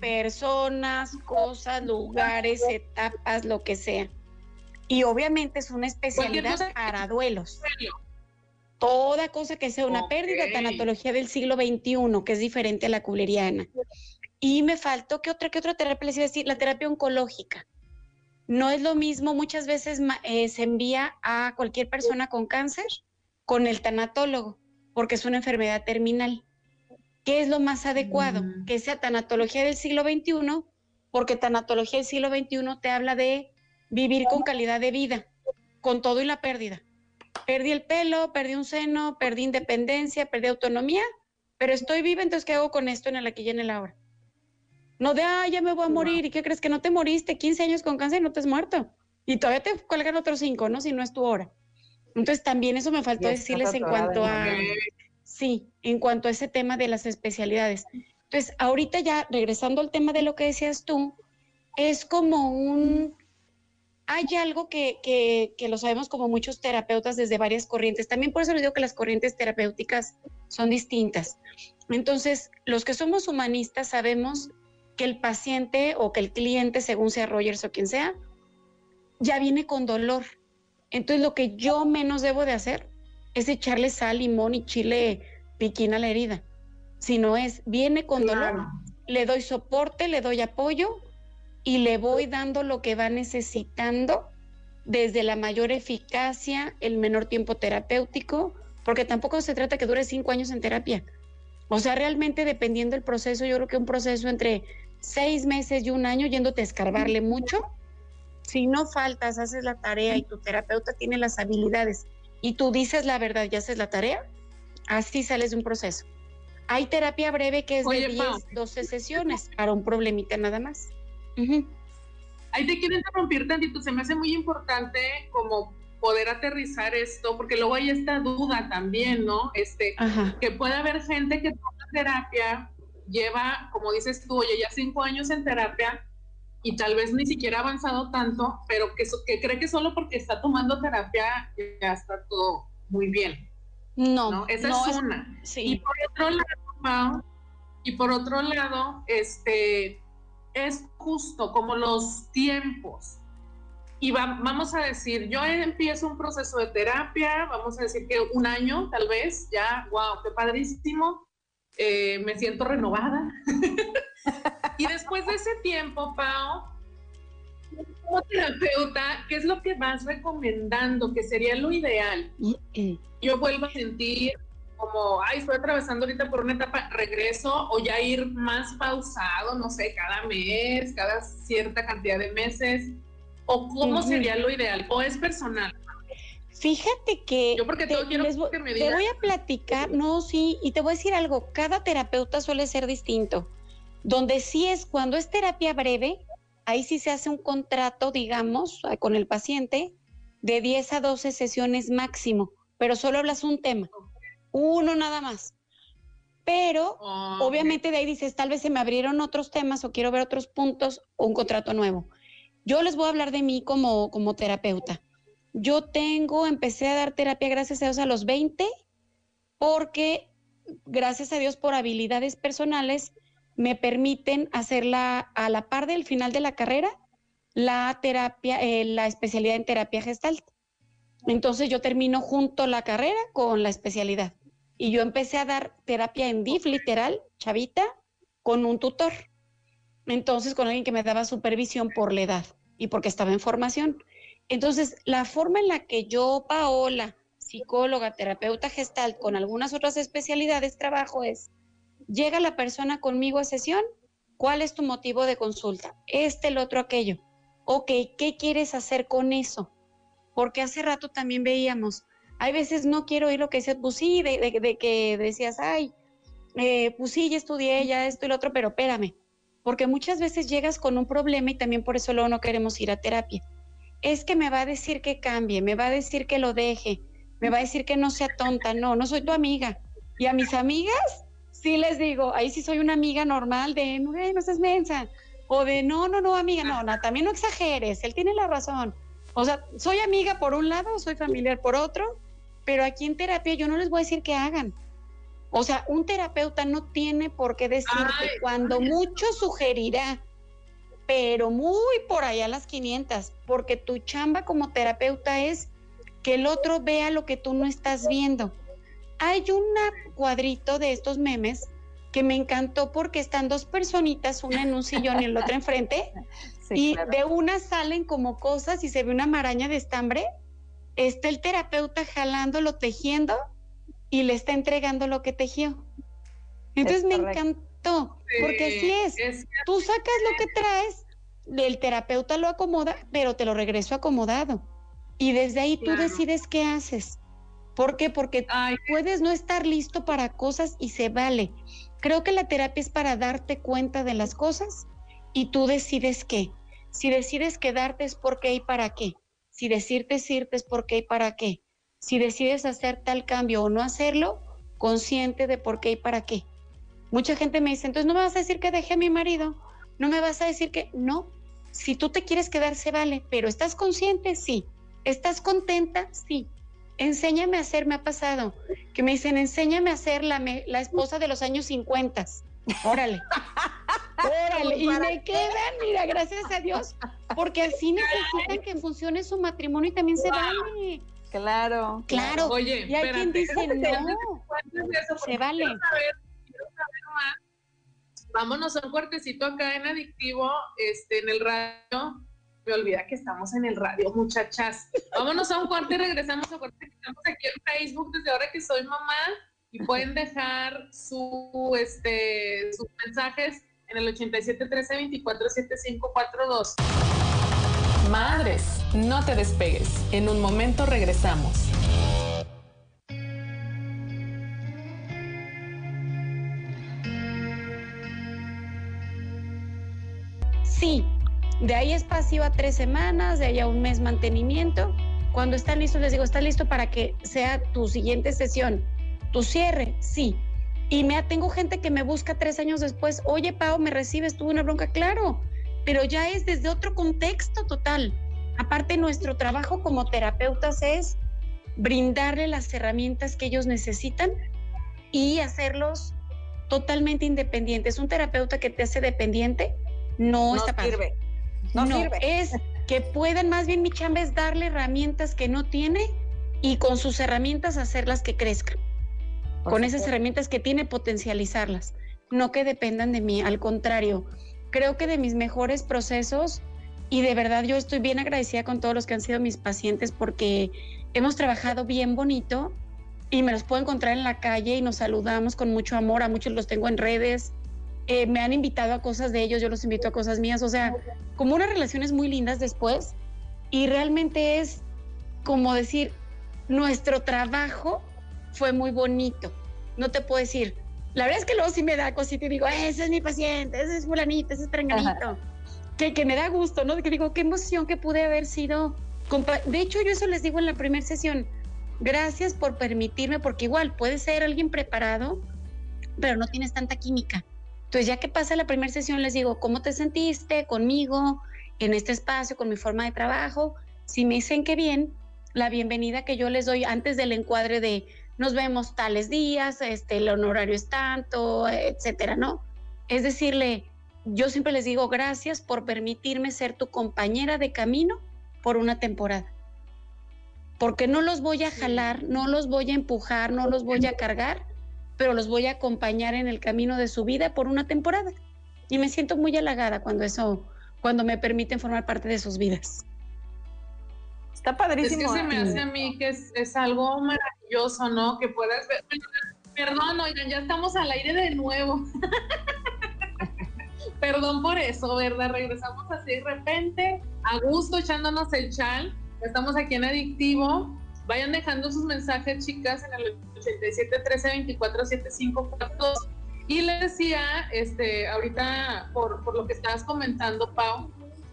personas, cosas, lugares, etapas, lo que sea. Y obviamente es una especialidad para duelos. Toda cosa que sea una pérdida, tanatología del siglo XXI, que es diferente a la cubleriana. Y me faltó, ¿qué otra, qué otra terapia les iba a decir? La terapia oncológica. No es lo mismo, muchas veces eh, se envía a cualquier persona con cáncer con el tanatólogo, porque es una enfermedad terminal. ¿Qué es lo más adecuado? Mm. Que sea tanatología del siglo XXI, porque tanatología del siglo XXI te habla de vivir con calidad de vida, con todo y la pérdida. Perdí el pelo, perdí un seno, perdí independencia, perdí autonomía, pero estoy viva, entonces ¿qué hago con esto en el aquí y en el ahora? No de, ah, ya me voy a morir, ¿y qué crees que no te moriste? 15 años con cáncer, no te has muerto. Y todavía te cuelgan otros cinco, ¿no? Si no es tu hora. Entonces también eso me faltó decirles en cuanto a, sí, en cuanto a ese tema de las especialidades. Entonces, ahorita ya regresando al tema de lo que decías tú, es como un, hay algo que, que, que, lo sabemos como muchos terapeutas desde varias corrientes. También por eso les digo que las corrientes terapéuticas son distintas. Entonces, los que somos humanistas sabemos que el paciente o que el cliente, según sea Rogers o quien sea, ya viene con dolor. Entonces lo que yo menos debo de hacer es echarle sal, limón y chile piquín a la herida. Si no es, viene con dolor, le doy soporte, le doy apoyo y le voy dando lo que va necesitando desde la mayor eficacia, el menor tiempo terapéutico, porque tampoco se trata que dure cinco años en terapia. O sea, realmente dependiendo del proceso, yo creo que un proceso entre seis meses y un año yéndote a escarbarle mucho, si no faltas, haces la tarea y tu terapeuta tiene las habilidades y tú dices la verdad y haces la tarea, así sales de un proceso. Hay terapia breve que es de 10, 12 sesiones para un problemita nada más. Ahí te quiero interrumpir tantito, se me hace muy importante como poder aterrizar esto, porque luego hay esta duda también, ¿no? Este, que puede haber gente que toma terapia, lleva, como dices tú, oye, ya cinco años en terapia, y tal vez ni siquiera ha avanzado tanto, pero que, que cree que solo porque está tomando terapia ya está todo muy bien. No, esa es una. Y por otro lado, y por otro lado, este es justo como los tiempos. Y vamos a decir, yo empiezo un proceso de terapia, vamos a decir que un año tal vez, ya, wow, qué padrísimo, eh, me siento renovada. y después de ese tiempo, Pau, como terapeuta, ¿qué es lo que vas recomendando? Que sería lo ideal. Yo vuelvo a sentir como, ay, estoy atravesando ahorita por una etapa, regreso o ya ir más pausado, no sé, cada mes, cada cierta cantidad de meses, o cómo sería lo ideal, o es personal. Fíjate que yo porque te, quiero que me te voy a platicar, no, sí, y te voy a decir algo, cada terapeuta suele ser distinto. Donde sí es cuando es terapia breve, ahí sí se hace un contrato, digamos, con el paciente de 10 a 12 sesiones máximo, pero solo hablas un tema, uno nada más. Pero obviamente de ahí dices, tal vez se me abrieron otros temas o quiero ver otros puntos o un contrato nuevo. Yo les voy a hablar de mí como, como terapeuta. Yo tengo, empecé a dar terapia gracias a Dios a los 20 porque gracias a Dios por habilidades personales me permiten hacerla a la par del final de la carrera, la terapia, eh, la especialidad en terapia gestalt. Entonces yo termino junto la carrera con la especialidad. Y yo empecé a dar terapia en DIF, literal, chavita, con un tutor. Entonces, con alguien que me daba supervisión por la edad y porque estaba en formación. Entonces, la forma en la que yo, Paola, psicóloga, terapeuta gestal, con algunas otras especialidades trabajo es, llega la persona conmigo a sesión, ¿cuál es tu motivo de consulta? Este, el otro, aquello. Ok, ¿qué quieres hacer con eso? Porque hace rato también veíamos, hay veces no quiero oír lo que dices, pues sí, de, que decías, ay, eh, pues sí, ya estudié, ya esto y lo otro, pero espérame, porque muchas veces llegas con un problema y también por eso luego no queremos ir a terapia. Es que me va a decir que cambie, me va a decir que lo deje, me va a decir que no sea tonta, no, no soy tu amiga. Y a mis amigas, sí les digo, ahí sí soy una amiga normal de, no, no seas mensa, o de, no, no, no, amiga, no, no, también no exageres, él tiene la razón. O sea, soy amiga por un lado, soy familiar por otro, pero aquí en terapia yo no les voy a decir que hagan. O sea, un terapeuta no tiene por qué decirte, cuando mucho sugerirá, pero muy por allá las 500, porque tu chamba como terapeuta es que el otro vea lo que tú no estás viendo. Hay un cuadrito de estos memes que me encantó porque están dos personitas, una en un sillón y el otro enfrente, y de una salen como cosas y se ve una maraña de estambre está el terapeuta jalándolo, tejiendo y le está entregando lo que tejió. Entonces me encantó, porque así es. Tú sacas lo que traes, el terapeuta lo acomoda, pero te lo regreso acomodado. Y desde ahí tú decides qué haces. ¿Por qué? Porque puedes no estar listo para cosas y se vale. Creo que la terapia es para darte cuenta de las cosas y tú decides qué. Si decides quedarte es por qué y para qué. Si decirte decirte es por qué y para qué. Si decides hacer tal cambio o no hacerlo, consciente de por qué y para qué. Mucha gente me dice, entonces no me vas a decir que dejé a mi marido, no me vas a decir que no. Si tú te quieres quedar, se vale, pero ¿estás consciente? Sí. ¿Estás contenta? Sí. Enséñame a ser, me ha pasado, que me dicen, enséñame a ser la, la esposa de los años 50. Órale. Órale. Y me quedan, mira, gracias a Dios, porque así necesitan que funcione su matrimonio y también se vale. Claro. Claro. Oye, y hay quien dice, no, se vale. Vámonos a un cuartecito acá en Adictivo, este, en el radio. Me olvida que estamos en el radio, muchachas. Vámonos a un cuarto y regresamos a cuarto. Estamos aquí en Facebook desde ahora que soy mamá y pueden dejar su, este, sus mensajes en el 87 13 24 75 42. Madres, no te despegues. En un momento regresamos. Sí, de ahí es pasiva tres semanas, de ahí a un mes mantenimiento. Cuando están listos, les digo, está listo para que sea tu siguiente sesión tu cierre, sí. Y me tengo gente que me busca tres años después, oye, Pau, ¿me recibes? Tuve una bronca, claro, pero ya es desde otro contexto total. Aparte, nuestro trabajo como terapeutas es brindarle las herramientas que ellos necesitan y hacerlos totalmente independientes. Un terapeuta que te hace dependiente no, está sirve. No, no. sirve. Es que puedan, más bien mi chamba es darle herramientas que no tiene y con sus herramientas hacerlas que crezcan. Con esas herramientas que tiene, potencializarlas, no que dependan de mí, al contrario, creo que de mis mejores procesos y de verdad yo estoy bien agradecida con todos los que han sido mis pacientes porque hemos trabajado bien bonito y me los puedo encontrar en la calle y nos saludamos con mucho amor, a muchos los tengo en redes, eh, me han invitado a cosas de ellos, yo los invito a cosas mías, o sea, como unas relaciones muy lindas después y realmente es como decir, nuestro trabajo fue muy bonito. No te puedo decir. La verdad es que luego sí me da cosita y digo, ese es mi paciente, ese es fulanito, ese es trenganito. Que, que me da gusto, ¿no? Que digo, qué emoción que pude haber sido. De hecho, yo eso les digo en la primera sesión. gracias por permitirme, porque igual puede ser alguien preparado, pero no tienes tanta química. Entonces, ya que pasa la primera sesión, les digo, ¿cómo te sentiste conmigo en este espacio, con mi forma de trabajo? Si me dicen que bien, la bienvenida que yo les doy antes del encuadre de nos vemos tales días, este, el honorario es tanto, etcétera, ¿no? Es decirle, yo siempre les digo gracias por permitirme ser tu compañera de camino por una temporada. Porque no los voy a jalar, no los voy a empujar, no los voy a cargar, pero los voy a acompañar en el camino de su vida por una temporada. Y me siento muy halagada cuando eso, cuando me permiten formar parte de sus vidas. Está padrísimo. Es que se me hace a mí que es, algo maravilloso, ¿no? Que puedas ver. Perdón, oigan, ya estamos al aire de nuevo. Perdón por eso, ¿verdad? Regresamos así de repente, a gusto, echándonos el chal. Estamos aquí en Adictivo. Vayan dejando sus mensajes, chicas, en el 87 13 24 75 Y les decía, este, ahorita, por, por lo que estabas comentando, Pau,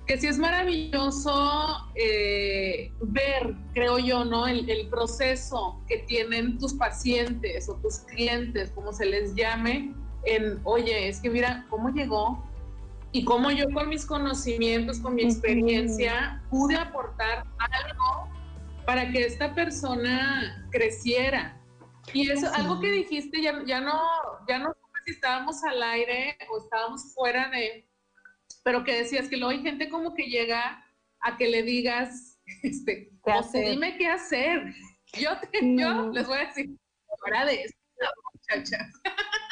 que sí es maravilloso eh, ver, creo yo, ¿no? El, el, proceso que tienen tus pacientes o tus clientes, como se les llame, en, oye, es que mira, ¿cómo llegó? y cómo yo con mis conocimientos, con mi experiencia, pude aportar algo para que esta persona creciera. Y eso, algo que dijiste, ya, ya no, ya no sé si estábamos al aire o estábamos fuera de, pero que decías que luego hay gente como que llega a que le digas, este, o dime qué hacer. Yo, yo les voy a decir, fuera de esto, muchachas.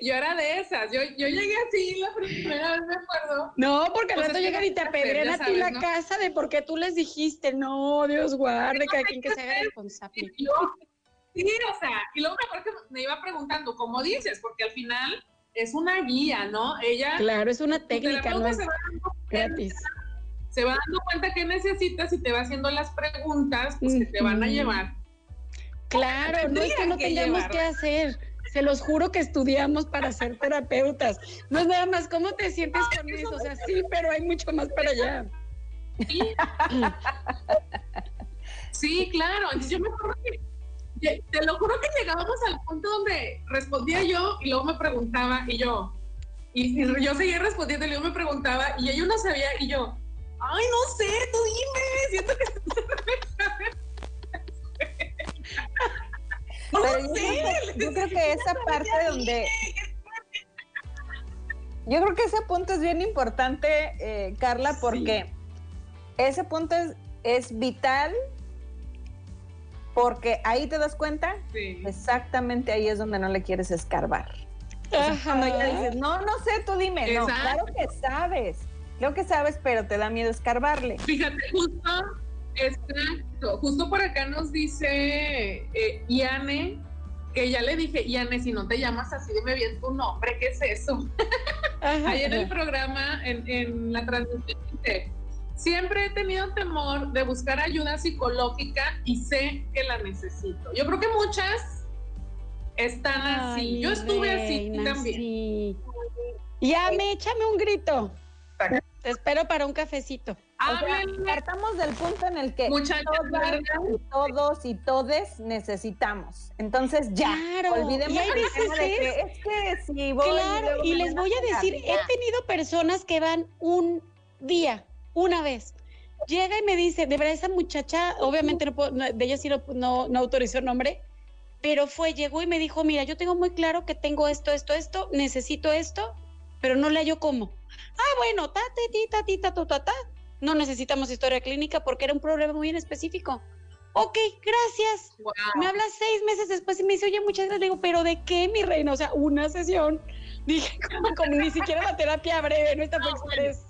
yo era de esas. Yo, yo llegué así la primera vez, me acuerdo. No, porque al rato llegan y te apedrean a ti la casa de por qué tú les dijiste, no, Dios guarde, cada quien que se haga responsable. sí, o sea, y luego mejor que me iba preguntando, ¿cómo dices? Porque al final es una guía, ¿no? Ella. Claro, es una técnica, no es gratis. Se va dando cuenta que necesitas y te va haciendo las preguntas pues, que te van a llevar. Claro, no es que no tengamos que hacer se los juro que estudiamos para ser terapeutas. No es nada más cómo te sientes con eso. O sea, sí, pero hay mucho más para allá. Sí, claro. yo me acuerdo que, te lo juro que llegábamos al punto donde respondía yo y luego me preguntaba y yo, y, yo seguía respondiendo y luego me preguntaba y ella no sabía y yo, ay, no sé, tú dime, siento que yo, creo que, esa parte donde... Yo creo que ese punto es bien importante, eh, Carla, porque ese punto es, vital porque ahí te das cuenta, exactamente ahí es donde no le quieres escarbar. cuando ya dices, no, no sé, tú dime, no, claro que sabes, creo que sabes, pero te da miedo escarbarle. Fíjate, justo Exacto. Justo por acá nos dice eh, Iane, que ya le dije, Iane, si no te llamas así, dime bien tu nombre, ¿qué es eso? Ahí en el programa, en, la transmisión, siempre he tenido temor de buscar ayuda psicológica y sé que la necesito. Yo creo que muchas están así. Yo estuve así también. Ya me échame un grito. Te espero para un cafecito. Partamos del punto en el que todos y todes necesitamos. Entonces ya, olvidemos y de que es que si voy Claro, y, les voy a decir, he tenido personas que van un día, una vez. Llega y me dice, de verdad esa muchacha, obviamente no de ella sí no, no autorizó el nombre, pero fue, llegó y me dijo, mira, yo tengo muy claro que tengo esto, esto, esto, necesito esto, pero no le hallo cómo. Ah, bueno, ta, ta, ta, ta, ta, ta, No necesitamos historia clínica porque era un problema muy específico. Ok, gracias. Me habla seis meses después y me dice, oye, muchas gracias. Le digo, ¿pero de qué, mi reina? O sea, una sesión. Dije, como, ni siquiera la terapia breve, no está express.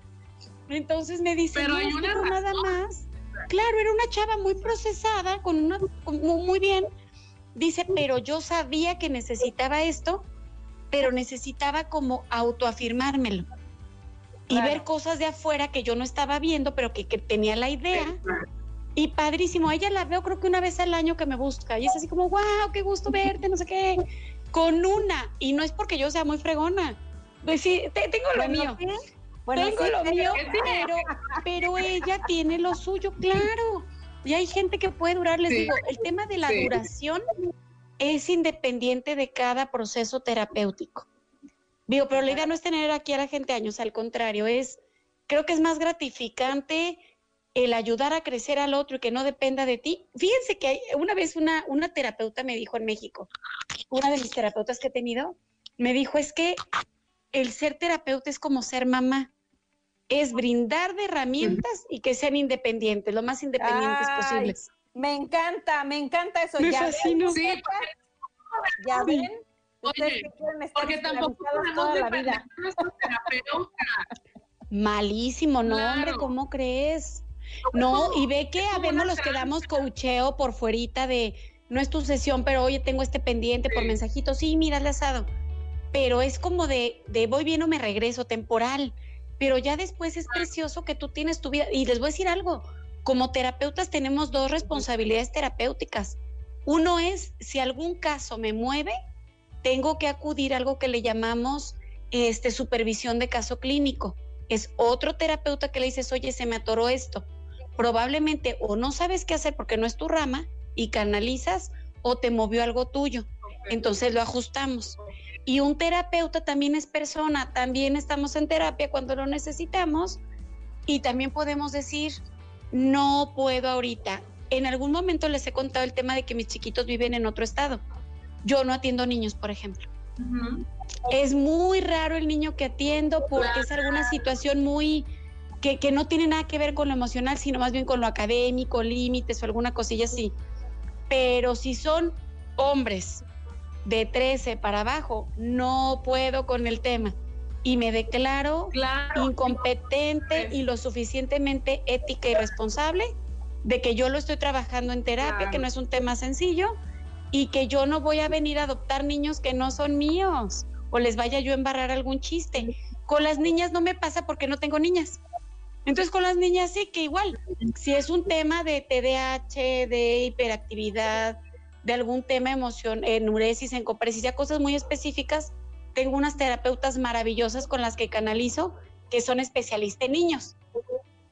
Entonces me dice, pero hay una nada más. Claro, era una chava muy procesada, con una, muy bien. Dice, pero yo sabía que necesitaba esto, pero necesitaba como autoafirmármelo y ver cosas de afuera que yo no estaba viendo, pero que, tenía la idea. Y padrísimo, a ella la veo creo que una vez al año que me busca y es así como, wow, qué gusto verte, no sé qué, con una. Y no es porque yo sea muy fregona, pues sí, tengo lo mío. tengo lo mío, pero, pero ella tiene lo suyo, claro. Y hay gente que puede durar, les digo, el tema de la duración es independiente de cada proceso terapéutico. Digo, pero la idea no es tener aquí a la gente años, al contrario, es, creo que es más gratificante el ayudar a crecer al otro y que no dependa de ti. Fíjense que una vez una, una terapeuta me dijo en México, una de mis terapeutas que he tenido, me dijo, es que el ser terapeuta es como ser mamá es brindar de herramientas y que sean independientes, lo más independientes posibles. Me encanta, me encanta eso. ¿Ya Ven? Sí. ¿Ya ven? Oye, porque tampoco toda la vida. Malísimo, no, hombre, ¿cómo crees? No, y ve que a veces los quedamos cocheo por fuerita de no es tu sesión, pero oye, tengo este pendiente por mensajito. Sí, mira el asado. Pero es como de, de voy bien o me regreso, temporal pero ya después es precioso que tú tienes tu vida. Y les voy a decir algo, como terapeutas tenemos dos responsabilidades terapéuticas. Uno es, si algún caso me mueve, tengo que acudir a algo que le llamamos este, supervisión de caso clínico. Es otro terapeuta que le dices, oye, se me atoró esto. Probablemente o no sabes qué hacer porque no es tu rama y canalizas o te movió algo tuyo. Entonces lo ajustamos. Y un terapeuta también es persona, también estamos en terapia cuando lo necesitamos y también podemos decir, no puedo ahorita. En algún momento les he contado el tema de que mis chiquitos viven en otro estado. Yo no atiendo niños, por ejemplo. Es muy raro el niño que atiendo porque es alguna situación muy que, que, no tiene nada que ver con lo emocional, sino más bien con lo académico, límites o alguna cosilla así. Pero si son hombres de 13 para abajo, no puedo con el tema. Y me declaro incompetente y lo suficientemente ética y responsable de que yo lo estoy trabajando en terapia, que no es un tema sencillo, y que yo no voy a venir a adoptar niños que no son míos o les vaya yo a embarrar algún chiste. Con las niñas no me pasa porque no tengo niñas. Entonces con las niñas sí que igual, si es un tema de TDAH, de hiperactividad, de algún tema emoción, enuresis, encopresis, cosas muy específicas, tengo unas terapeutas maravillosas con las que canalizo que son especialistas en niños.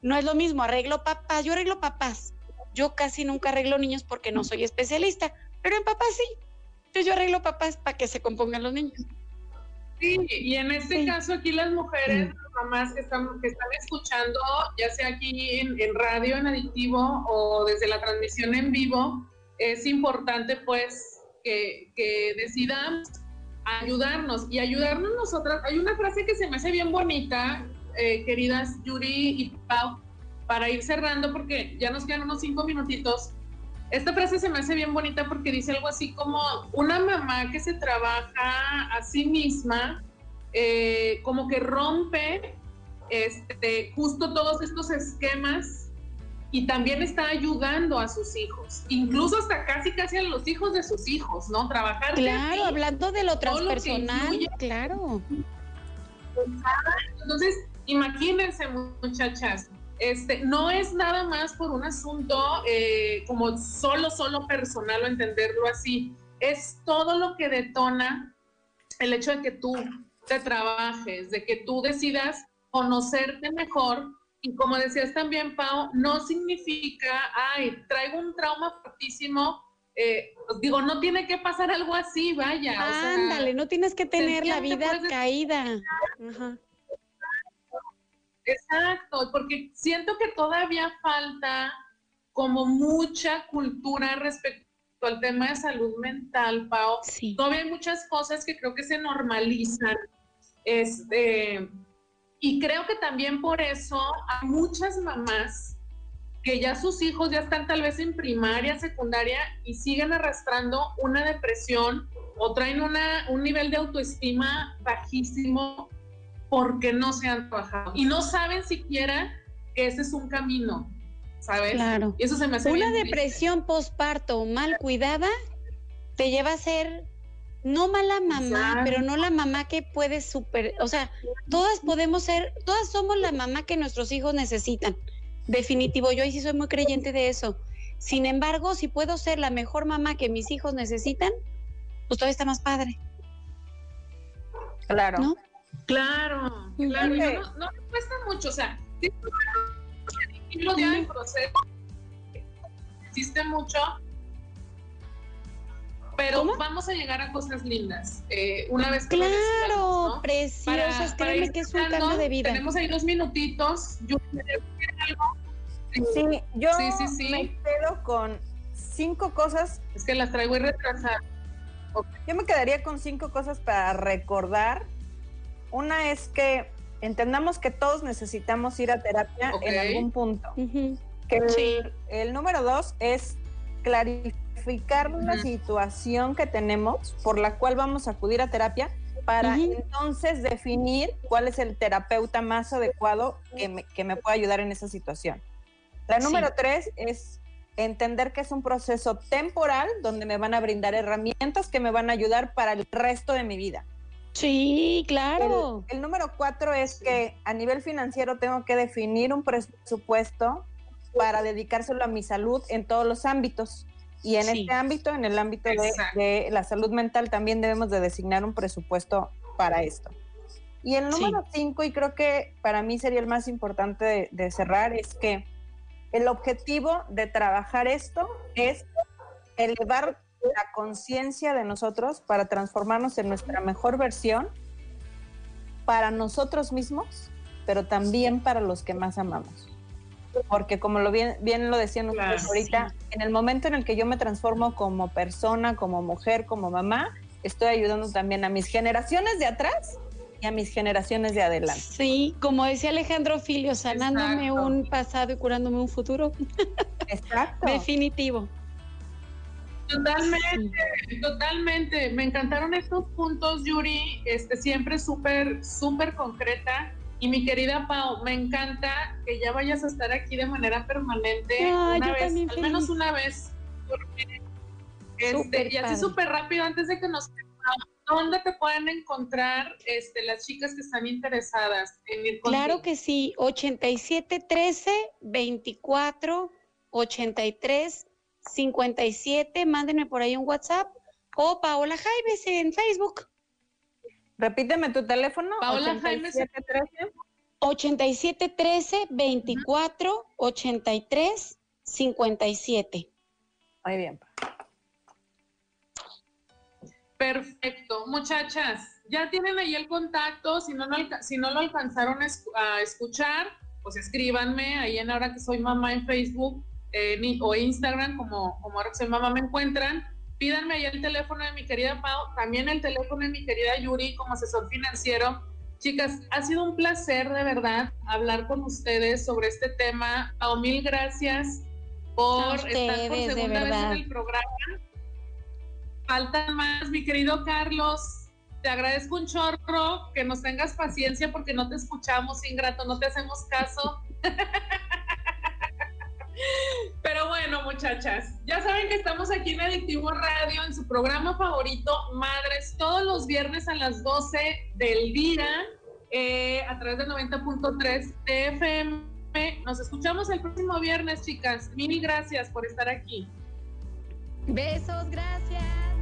No es lo mismo, arreglo papás, yo arreglo papás. Yo casi nunca arreglo niños porque no soy especialista, pero en papás sí. Entonces yo arreglo papás para que se compongan los niños. Sí, y en este caso aquí las mujeres, las mamás que están, que están escuchando, ya sea aquí en, en radio, en adictivo o desde la transmisión en vivo, es importante pues que, que decidamos ayudarnos y ayudarnos nosotras. Hay una frase que se me hace bien bonita, eh, queridas Yuri y Pau, para ir cerrando porque ya nos quedan unos cinco minutitos. Esta frase se me hace bien bonita porque dice algo así como una mamá que se trabaja a sí misma, eh, como que rompe este, justo todos estos esquemas y también está ayudando a sus hijos, incluso hasta casi casi a los hijos de sus hijos, ¿no? Trabajar. Claro, hablando de lo transpersonal, claro. Entonces, imagínense, muchachas, este, no es nada más por un asunto eh, como solo, solo personal o entenderlo así, es todo lo que detona el hecho de que tú te trabajes, de que tú decidas conocerte mejor y como decías también, Pau, no significa, ay, traigo un trauma fortísimo. Eh, digo, no tiene que pasar algo así, vaya. Ándale, no tienes que tener la vida caída. Exacto, porque siento que todavía falta como mucha cultura respecto al tema de salud mental, Pau. Sí. Todavía hay muchas cosas que creo que se normalizan. Este, y creo que también por eso hay muchas mamás que ya sus hijos ya están tal vez en primaria, secundaria y siguen arrastrando una depresión o traen una, un nivel de autoestima bajísimo porque no se han trabajado y no saben siquiera que ese es un camino, ¿sabes? Claro. Y eso se me hace Una depresión postparto mal cuidada te lleva a ser no mala mamá, pero no la mamá que puede super, o sea, todas podemos ser, todas somos la mamá que nuestros hijos necesitan. Definitivo, yo ahí sí soy muy creyente de eso. Sin embargo, si puedo ser la mejor mamá que mis hijos necesitan, pues todavía está más padre. Claro. ¿No? Claro, claro. No, no, me cuesta mucho, o sea, sí, lo de proceso insiste mucho, pero vamos a llegar a cosas lindas. Eh, una vez que Claro, ¿no? preciosas, créeme que es un cambio de vida. Tenemos ahí dos minutitos. Yo, sí, yo sí, sí, me quedo con cinco cosas. Es que las traigo y retrasadas. Yo me quedaría con cinco cosas para recordar. Una es que entendamos que todos necesitamos ir a terapia en algún punto. que el, número dos es clarificar la situación que tenemos por la cual vamos a acudir a terapia para entonces definir cuál es el terapeuta más adecuado que me, que me pueda ayudar en esa situación. La número tres es entender que es un proceso temporal donde me van a brindar herramientas que me van a ayudar para el resto de mi vida. Sí, claro. El, número cuatro es que a nivel financiero tengo que definir un presupuesto para dedicárselo a mi salud en todos los ámbitos. Y en este ámbito, en el ámbito de, la salud mental, también debemos de designar un presupuesto para esto. Y el número cinco, y creo que para mí sería el más importante de cerrar, es que el objetivo de trabajar esto es elevar la conciencia de nosotros para transformarnos en nuestra mejor versión para nosotros mismos, pero también para los que más amamos. Porque como lo bien, bien lo decían ustedes ahorita, en el momento en el que yo me transformo como persona, como mujer, como mamá, estoy ayudando también a mis generaciones de atrás y a mis generaciones de adelante. Sí, como decía Alejandro Filio, sanándome un pasado y curándome un futuro. Exacto. Definitivo. Totalmente, totalmente. Me encantaron estos puntos, Yuri. Este, siempre súper, súper concreta. Y mi querida Pau, me encanta que ya vayas a estar aquí de manera permanente. una vez, al menos una vez. este, y así súper rápido, antes de que nos ¿Dónde te pueden encontrar este, las chicas que están interesadas en ir con Claro que sí, 8713 24 83 57, mándenme por ahí un WhatsApp o Paola Jaimes en Facebook. Repíteme tu teléfono. Paola Jaimes 8713 24 83 57. Muy bien. Perfecto. Muchachas, ya tienen ahí el contacto. Si no, si no lo alcanzaron a escuchar, pues escríbanme ahí en Ahora que soy mamá en Facebook eh, o Instagram, como, como Ahora que soy mamá me encuentran. Pídanme ahí el teléfono de mi querida Pau, también el teléfono de mi querida Yuri como asesor financiero. Chicas, ha sido un placer de verdad hablar con ustedes sobre este tema. Pau, mil gracias por estar por segunda vez en el programa falta más, mi querido Carlos. Te agradezco un chorro que nos tengas paciencia porque no te escuchamos, ingrato, no te hacemos caso. Pero bueno, muchachas, ya saben que estamos aquí en Adictivo Radio, en su programa favorito, Madres, todos los viernes a las 12 del día, eh, a través de 90.3 TFM. Nos escuchamos el próximo viernes, chicas. Mil gracias por estar aquí. Besos, gracias.